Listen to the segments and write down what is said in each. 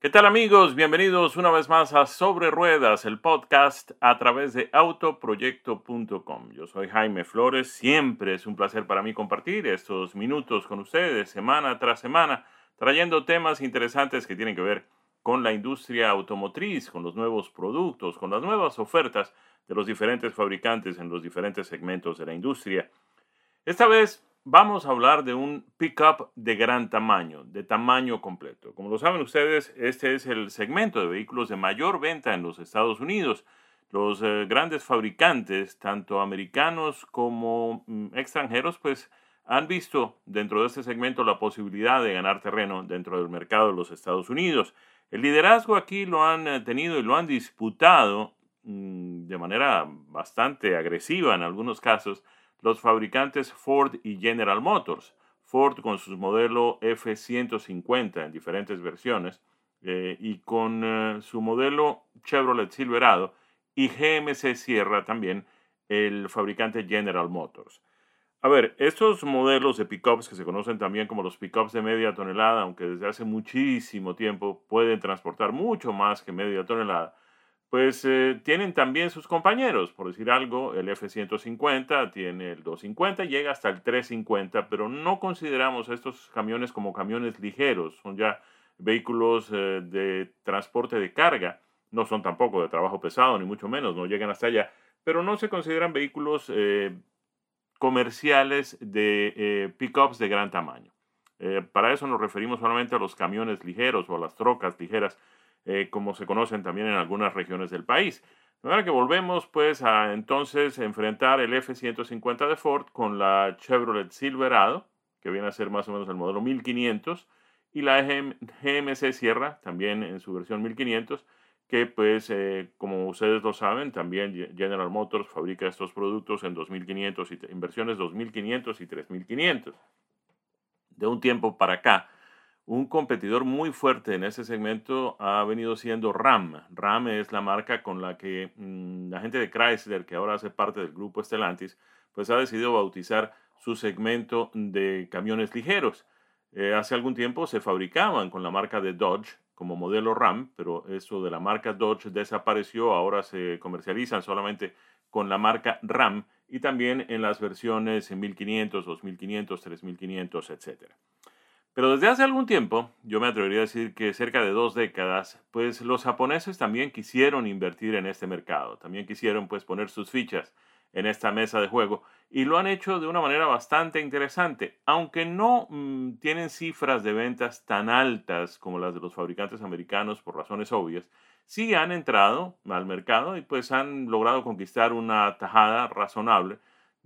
¿Qué tal amigos? Bienvenidos una vez más a Sobre Ruedas, el podcast a través de autoproyecto.com. Yo soy Jaime Flores, siempre es un placer para mí compartir estos minutos con ustedes semana tras semana, trayendo temas interesantes que tienen que ver con la industria automotriz, con los nuevos productos, con las nuevas ofertas de los diferentes fabricantes en los diferentes segmentos de la industria. Esta vez vamos a hablar de un pickup de gran tamaño, de tamaño completo. Como lo saben ustedes, este es el segmento de vehículos de mayor venta en los Estados Unidos. Los eh, grandes fabricantes, tanto americanos como mm, extranjeros, pues han visto dentro de este segmento la posibilidad de ganar terreno dentro del mercado de los Estados Unidos. El liderazgo aquí lo han eh, tenido y lo han disputado mm, de manera bastante agresiva en algunos casos los fabricantes Ford y General Motors. Ford con su modelo F-150 en diferentes versiones eh, y con eh, su modelo Chevrolet Silverado y GMC Sierra también el fabricante General Motors. A ver, estos modelos de pickups que se conocen también como los pickups de media tonelada, aunque desde hace muchísimo tiempo pueden transportar mucho más que media tonelada, pues eh, tienen también sus compañeros, por decir algo, el F-150 tiene el 250, llega hasta el 350, pero no consideramos estos camiones como camiones ligeros, son ya vehículos eh, de transporte de carga, no son tampoco de trabajo pesado, ni mucho menos, no llegan hasta allá, pero no se consideran vehículos eh, comerciales de pickups de gran tamaño. para eso nos referimos solamente a los camiones ligeros o a las trocas ligeras eh, como se conocen también en algunas regiones del país. De manera que volvemos pues a entonces enfrentar el F-150 de Ford con la Chevrolet Silverado, que viene a ser más o menos el modelo 1500, y la GMC Sierra, también en su versión 1500, que pues eh, como ustedes lo saben, también General Motors fabrica estos productos en 2500 y en versiones 2500 y 3500. De un tiempo para acá, un competidor muy fuerte en ese segmento ha venido siendo RAM. RAM es la marca con la que mm, la gente de Chrysler, que ahora hace parte del grupo Stellantis, pues ha decidido bautizar su segmento de camiones ligeros. Eh, hace algún tiempo se fabricaban con la marca de Dodge como modelo RAM, pero eso de la marca Dodge desapareció, ahora se comercializan solamente con la marca RAM y también en las versiones 1500, 2500, 3500, etcétera. Pero desde hace algún tiempo, yo me atrevería a decir que cerca de dos décadas, pues los japoneses también quisieron invertir en este mercado, también quisieron pues poner sus fichas en esta mesa de juego y lo han hecho de una manera bastante interesante, aunque no mm, tienen cifras de ventas tan altas como las de los fabricantes americanos por razones obvias, sí han entrado al mercado y pues han logrado conquistar una tajada razonable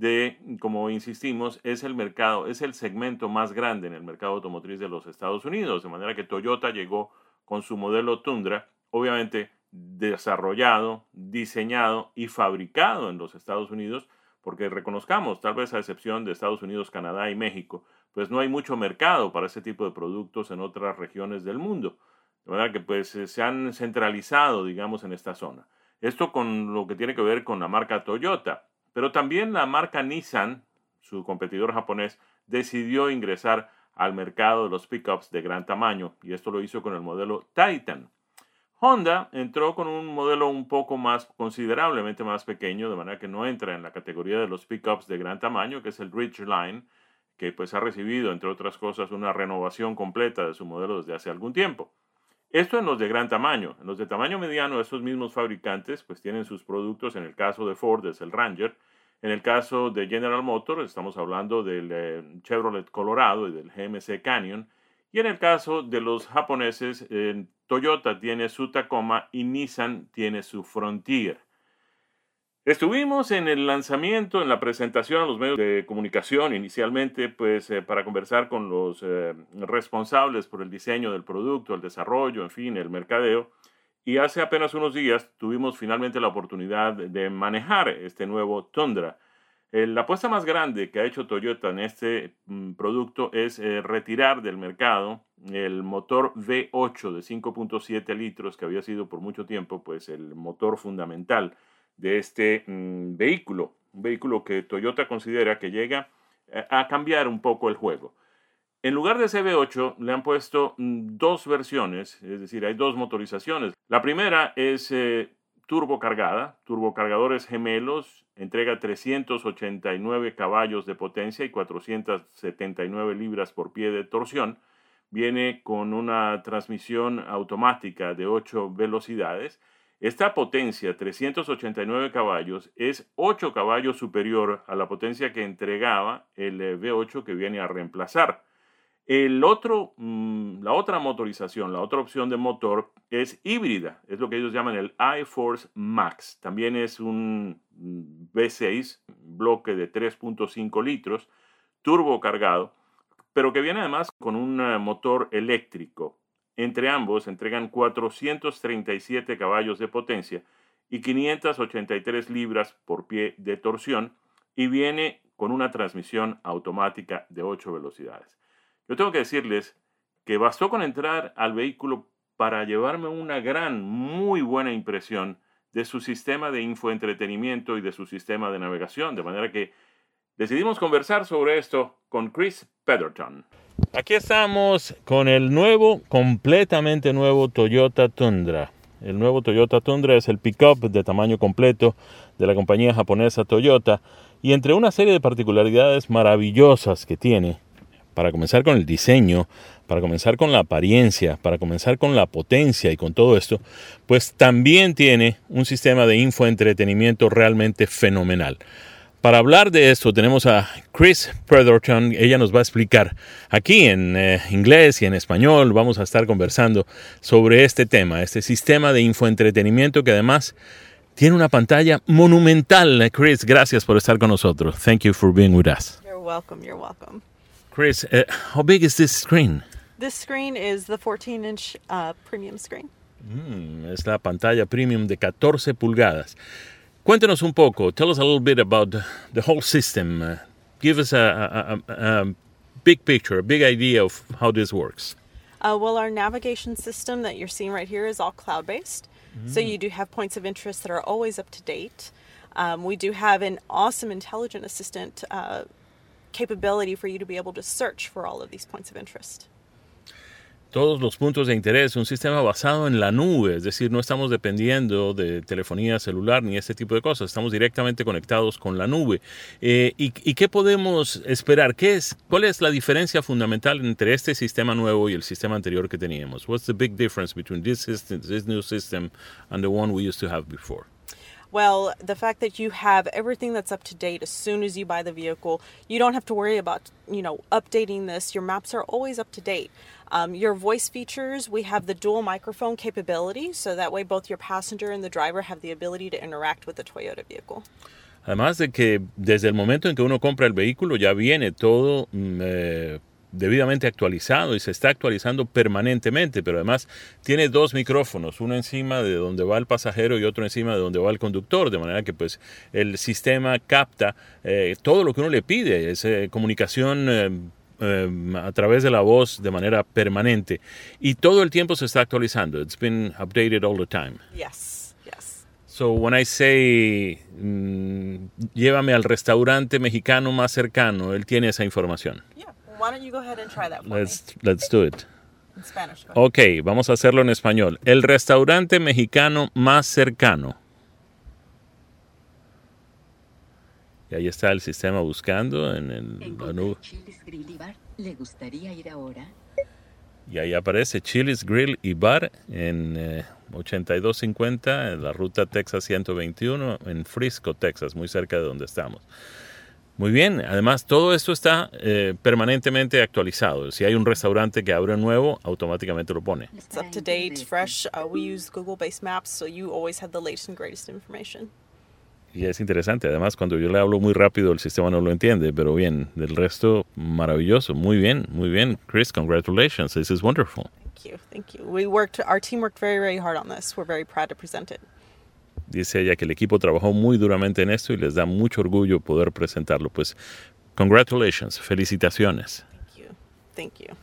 de, como insistimos, es el mercado, es el segmento más grande en el mercado automotriz de los Estados Unidos, de manera que Toyota llegó con su modelo Tundra, obviamente desarrollado, diseñado y fabricado en los Estados Unidos, porque reconozcamos, tal vez a excepción de Estados Unidos, Canadá y México, pues no hay mucho mercado para ese tipo de productos en otras regiones del mundo. De manera que pues se han centralizado, digamos, en esta zona. Esto con lo que tiene que ver con la marca Toyota. Pero también la marca Nissan, su competidor japonés, decidió ingresar al mercado de los pickups de gran tamaño y esto lo hizo con el modelo Titan. Honda entró con un modelo un poco más considerablemente más pequeño, de manera que no entra en la categoría de los pickups de gran tamaño, que es el Ridgeline, que pues ha recibido, entre otras cosas, una renovación completa de su modelo desde hace algún tiempo. Esto en los de gran tamaño. En los de tamaño mediano, estos mismos fabricantes pues tienen sus productos. En el caso de Ford es el Ranger. En el caso de General Motors estamos hablando del eh, Chevrolet Colorado y del GMC Canyon. Y en el caso de los japoneses, Toyota tiene su Tacoma y Nissan tiene su Frontier. Estuvimos en el lanzamiento, en la presentación a los medios de comunicación inicialmente, pues eh, para conversar con los eh, responsables por el diseño del producto, el desarrollo, en fin, el mercadeo. Y hace apenas unos días tuvimos finalmente la oportunidad de manejar este nuevo Tundra. la apuesta más grande que ha hecho Toyota en este mm, producto es eh, retirar del mercado el motor V8 de 5.7 litros que había sido por mucho tiempo pues el motor fundamental de este mm, vehículo, un vehículo que Toyota considera que llega a cambiar un poco el juego. En lugar de ese V8 le han puesto mm, dos versiones, es decir, hay dos motorizaciones. La primera es eh, turbo cargada, turbocargadores gemelos, entrega 389 caballos de potencia y 479 libras por pie de torsión. Viene con una transmisión automática de 8 velocidades. Esta potencia, 389 caballos, es 8 caballos superior a la potencia que entregaba el eh, V8 que viene a reemplazar. El otro, mm, la otra motorización, la otra opción de motor es híbrida, es lo que ellos llaman el iForce Max. También es un V6, bloque de 3.5 litros, turbo cargado, pero que viene además con un eh, motor eléctrico. Entre ambos entregan 437 caballos de potencia y 583 libras por pie de torsión y viene con una transmisión automática de 8 velocidades. Yo tengo que decirles que bastó con entrar al vehículo para llevarme una gran, muy buena impresión de su sistema de infoentretenimiento y de su sistema de navegación, de manera que decidimos conversar sobre esto con Chris Pederton. Aquí estamos con el nuevo, completamente nuevo Toyota Tundra. El nuevo Toyota Tundra es el pickup de tamaño completo de la compañía japonesa Toyota y entre una serie de particularidades maravillosas que tiene, para comenzar con el diseño, para comenzar con la apariencia, para comenzar con la potencia y con todo esto, pues también tiene un sistema de infoentretenimiento realmente fenomenal. Para hablar de esto tenemos a Chris Predorton, ella nos va a explicar aquí en eh, inglés y en español, vamos a estar conversando sobre este tema, este sistema de infoentretenimiento que además tiene una pantalla monumental. Chris, gracias por estar con nosotros. Thank you for being with us. You're welcome, you're welcome. Chris, uh, how big is this screen? This screen is the 14 inch uh, premium screen. Mm, es la pantalla premium de 14 pulgadas. Cuéntanos un poco. Tell us a little bit about the, whole system. Uh, give us a, a, a, a, big picture, a big idea of how this works. Uh, well, our navigation system that you're seeing right here is all cloud based. Mm. So you do have points of interest that are always up to date. Um, we do have an awesome intelligent assistant uh, capability for you to be able to search for all of these points of interest. Todos los puntos de interés, un sistema basado en la nube, es decir, no estamos dependiendo de telefonía celular ni este tipo de cosas, estamos directamente conectados con la nube. Eh, y, qué podemos esperar? ¿Qué es, ¿Cuál es la diferencia fundamental entre este sistema nuevo y el sistema anterior que teníamos? What's the big difference between this system, this new system, and the one we used to have before? Well, the fact that you have everything that's up to date as soon as you buy the vehicle, you don't have to worry about, you know, updating this. Your maps are always up to date. Um, your voice features, we have the dual microphone capability, so that way both your passenger and the driver have the ability to interact with the Toyota vehicle. Además de que desde el momento en que uno compra el vehículo ya viene todo mm, eh, debidamente actualizado y se está actualizando permanentemente, pero además tiene dos micrófonos, uno encima de donde va el pasajero y otro encima de donde va el conductor, de manera que pues el sistema capta eh, todo lo que uno le pide, es eh, comunicación eh, a través de la voz de manera permanente y todo el tiempo se está actualizando. It's been updated all the time. Yes, yes. So when I say mm, llévame al restaurante mexicano más cercano, él tiene esa información. Let's, me? Let's do it. In Spanish, go ahead. Ok, vamos a hacerlo en español. El restaurante mexicano más cercano. Y ahí está el sistema buscando en el nube. ¿Le gustaría ir ahora? Y ahí aparece Chili's Grill y Bar en eh, 8250 en la ruta Texas 121 en Frisco, Texas, muy cerca de donde estamos. Muy bien, además todo esto está eh, permanentemente actualizado. Si hay un restaurante que abre nuevo, automáticamente lo pone. It's up to date, fresh. Uh, we use Google-based maps, so you always have the latest and greatest information. Y es interesante, además cuando yo le hablo muy rápido el sistema no lo entiende, pero bien, del resto maravilloso, muy bien, muy bien. Chris, congratulations, this is wonderful. Thank you, thank you. We worked, our team worked very, very hard on this. We're very proud to present it. Dice ella que el equipo trabajó muy duramente en esto y les da mucho orgullo poder presentarlo. Pues, congratulations, felicitaciones. Thank you. Thank you.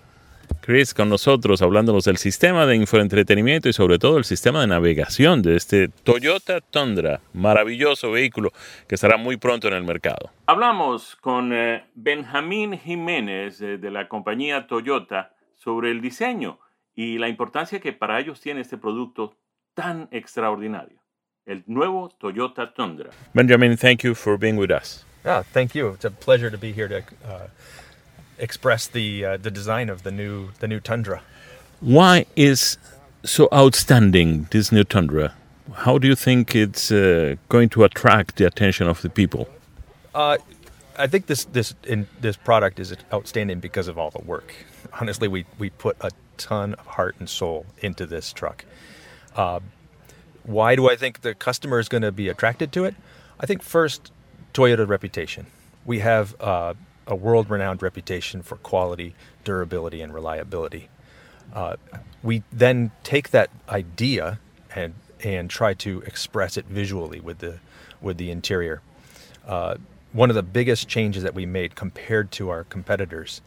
Chris con nosotros hablándonos del sistema de infoentretenimiento y sobre todo el sistema de navegación de este Toyota Tundra, maravilloso vehículo que estará muy pronto en el mercado. Hablamos con eh, Benjamín Jiménez eh, de la compañía Toyota sobre el diseño y la importancia que para ellos tiene este producto tan extraordinario, el nuevo Toyota Tundra. Benjamin, thank you for being with us. Ah, thank you. It's a pleasure to be here to uh, express the uh, the design of the new the new Tundra. Why is so outstanding this new Tundra? How do you think it's uh, going to attract the attention of the people? Uh, I think this this in, this product is outstanding because of all the work. Honestly, we we put a ton of heart and soul into this truck. Why do I think the customer is going to be attracted to it? I think first, Toyota reputation. We have uh, a world renowned reputation for quality, durability, and reliability. Uh, we then take that idea and and try to express it visually with the with the interior. Uh, one of the biggest changes that we made compared to our competitors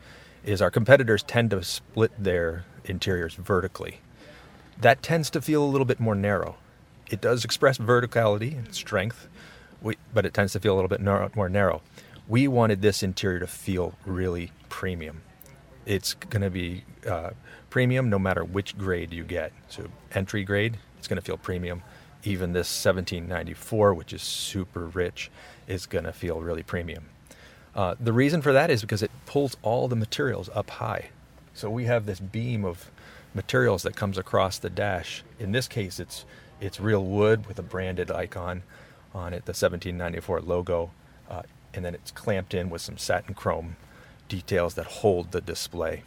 is our competitors tend to split their interiors vertically. That tends to feel a little bit more narrow. It does express verticality and strength, but it tends to feel a little bit more narrow we wanted this interior to feel really premium. It's going to be uh, premium no matter which grade you get. So entry grade, it's going to feel premium. Even this 1794, which is super rich, is going to feel really premium. Uh, the reason for that is because it pulls all the materials up high. So we have this beam of materials that comes across the dash. In this case, it's it's real wood with a branded icon on it, the 1794 logo. Uh, and then it's clamped in with some satin chrome details that hold the display.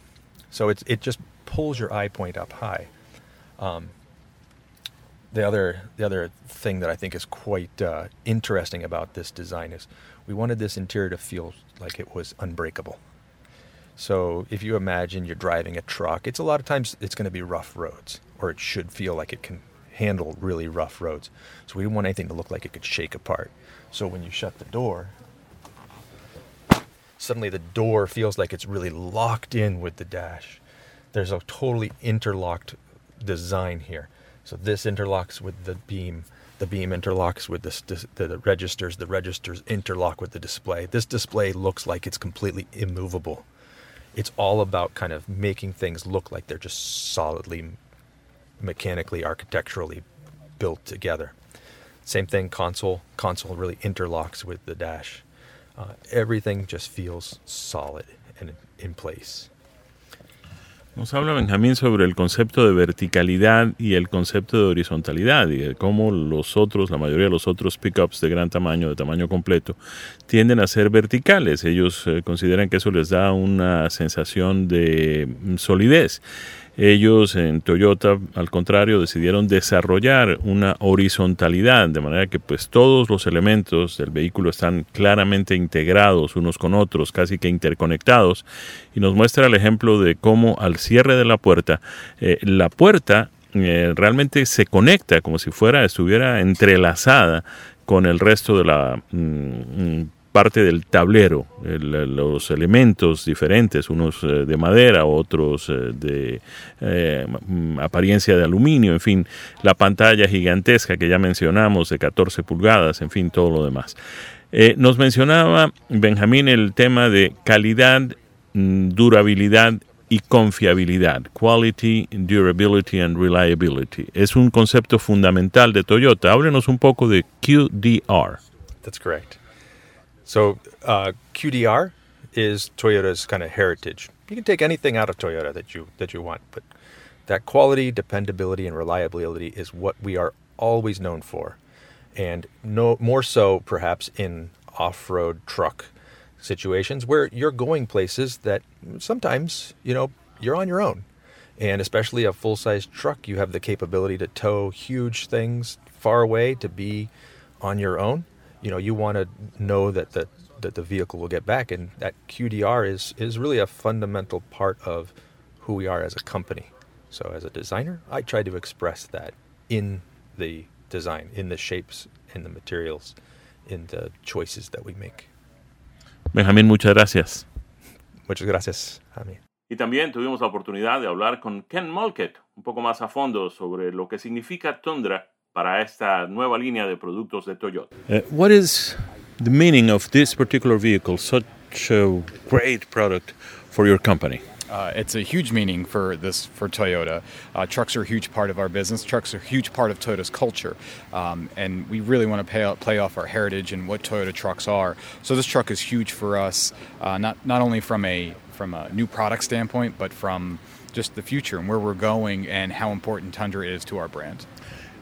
So it's, it just pulls your eye point up high. Um, the other the other thing that I think is quite uh, interesting about this design is we wanted this interior to feel like it was unbreakable. So if you imagine you're driving a truck, it's a lot of times it's going to be rough roads, or it should feel like it can handle really rough roads. So we didn't want anything to look like it could shake apart. So when you shut the door, suddenly the door feels like it's really locked in with the dash. There's a totally interlocked design here. So this interlocks with the beam. The beam interlocks with the, the, the registers. The registers interlock with the display. This display looks like it's completely immovable. It's all about kind of making things look like they're just solidly, mechanically, architecturally built together. Same thing, console. Console really interlocks with the dash. Uh, everything just feels solid and in place. Nos habla Benjamín sobre el concepto de verticalidad y el concepto de horizontalidad y de cómo los otros, la mayoría de los otros pickups de gran tamaño, de tamaño completo, tienden a ser verticales. Ellos eh, consideran que eso les da una sensación de mm, solidez. Ellos en Toyota, al contrario, decidieron desarrollar una horizontalidad, de manera que pues todos los elementos del vehículo están claramente integrados unos con otros, casi que interconectados, y nos muestra el ejemplo de cómo al cierre de la puerta, eh, la puerta eh, realmente se conecta como si fuera, estuviera entrelazada con el resto de la mm, parte del tablero, los elementos diferentes, unos eh, de madera, otros eh, de eh, apariencia de aluminio, en fin, la pantalla gigantesca que ya mencionamos de 14 pulgadas, en fin, todo lo demás. nos mencionaba Benjamín el tema de calidad, mm, durabilidad y confiabilidad, quality, durability and reliability. Es un concepto fundamental de Toyota. Háblenos un poco de QDR. That's correct. So uh, QDR is Toyota's kind of heritage. You can take anything out of Toyota that you that you want, but that quality, dependability, and reliability is what we are always known for, and no more so perhaps in off-road truck situations where you're going places that sometimes you know you're on your own, and especially a full-size truck, you have the capability to tow huge things far away to be on your own you know you want to know that the that the vehicle will get back and that QDR is is really a fundamental part of who we are as a company. So as a designer, I try to express that in the design, in the shapes, in the materials, in the choices that we make. Benjamín, muchas gracias. Muchas gracias, Jaime. Y también tuvimos la oportunidad de hablar con Ken Mulkett un poco más a fondo sobre lo que significa Tundra para esta nueva línea de productos de Toyota. Uh, what is the meaning of this particular vehicle, such a great product for your company? Uh, it's a huge meaning for this for Toyota. Uh, trucks are a huge part of our business. Trucks are a huge part of Toyota's culture, um, and we really want to pay, play off our heritage and what Toyota trucks are. So this truck is huge for us, uh, not not only from a from a new product standpoint, but from just the future and where we're going and how important Tundra is to our brand.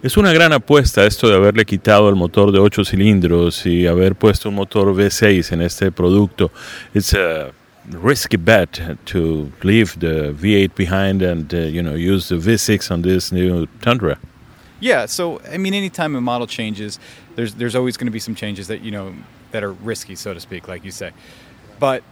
Es una gran apuesta esto de haberle quitado el motor de 8 cilindros y haber puesto un motor V6 en este producto. It's a risky bet to leave the V8 behind and uh, you know use the V6 on this new Tundra. Yeah, so I mean, anytime a model changes, there's there's always going to be some changes that you know that are risky, so to speak, like you say. But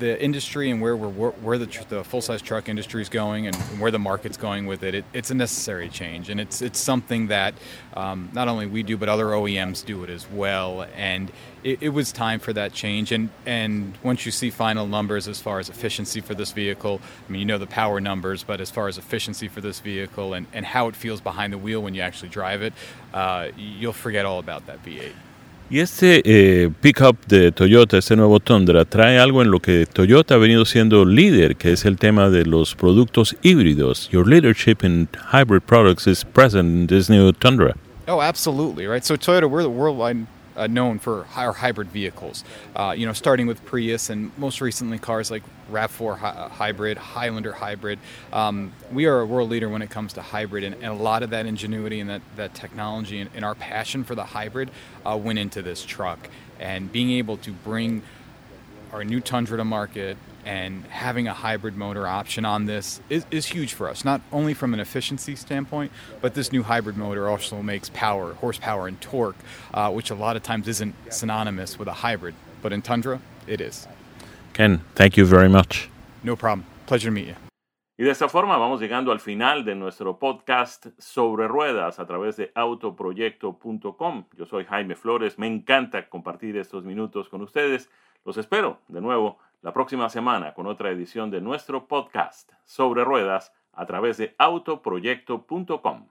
the industry and where we're where the, the full size truck industry is going and where the market's going with it, it, it's a necessary change, and it's it's something that um, not only we do but other OEMs do it as well. And it, it, was time for that change. And and once you see final numbers as far as efficiency for this vehicle, I mean you know the power numbers, but as far as efficiency for this vehicle and and how it feels behind the wheel when you actually drive it, uh, you'll forget all about that V8. Y este eh, pickup de Toyota, este nuevo Tundra, trae algo en lo que Toyota ha venido siendo líder, que es el tema de los productos híbridos. Your leadership in hybrid products is present in this new Tundra. Oh, absolutely, right? So Toyota, we're the worldwide uh, known for higher hybrid vehicles. Uh, you know, starting with Prius and most recently cars like Rav4 hi- hybrid, Highlander hybrid. Um, we are a world leader when it comes to hybrid, and, and a lot of that ingenuity and that, that technology and, and our passion for the hybrid uh, went into this truck. And being able to bring our new Tundra to market and having a hybrid motor option on this is, is huge for us, not only from an efficiency standpoint, but this new hybrid motor also makes power, horsepower, and torque, uh, which a lot of times isn't synonymous with a hybrid. But in Tundra, it is. Ken, thank you very much. No problem. Pleasure to meet you. Y de esta forma vamos llegando al final de nuestro podcast sobre ruedas a través de autoproyecto.com. Yo soy Jaime Flores, me encanta compartir estos minutos con ustedes. Los espero de nuevo la próxima semana con otra edición de nuestro podcast sobre ruedas a través de autoproyecto.com.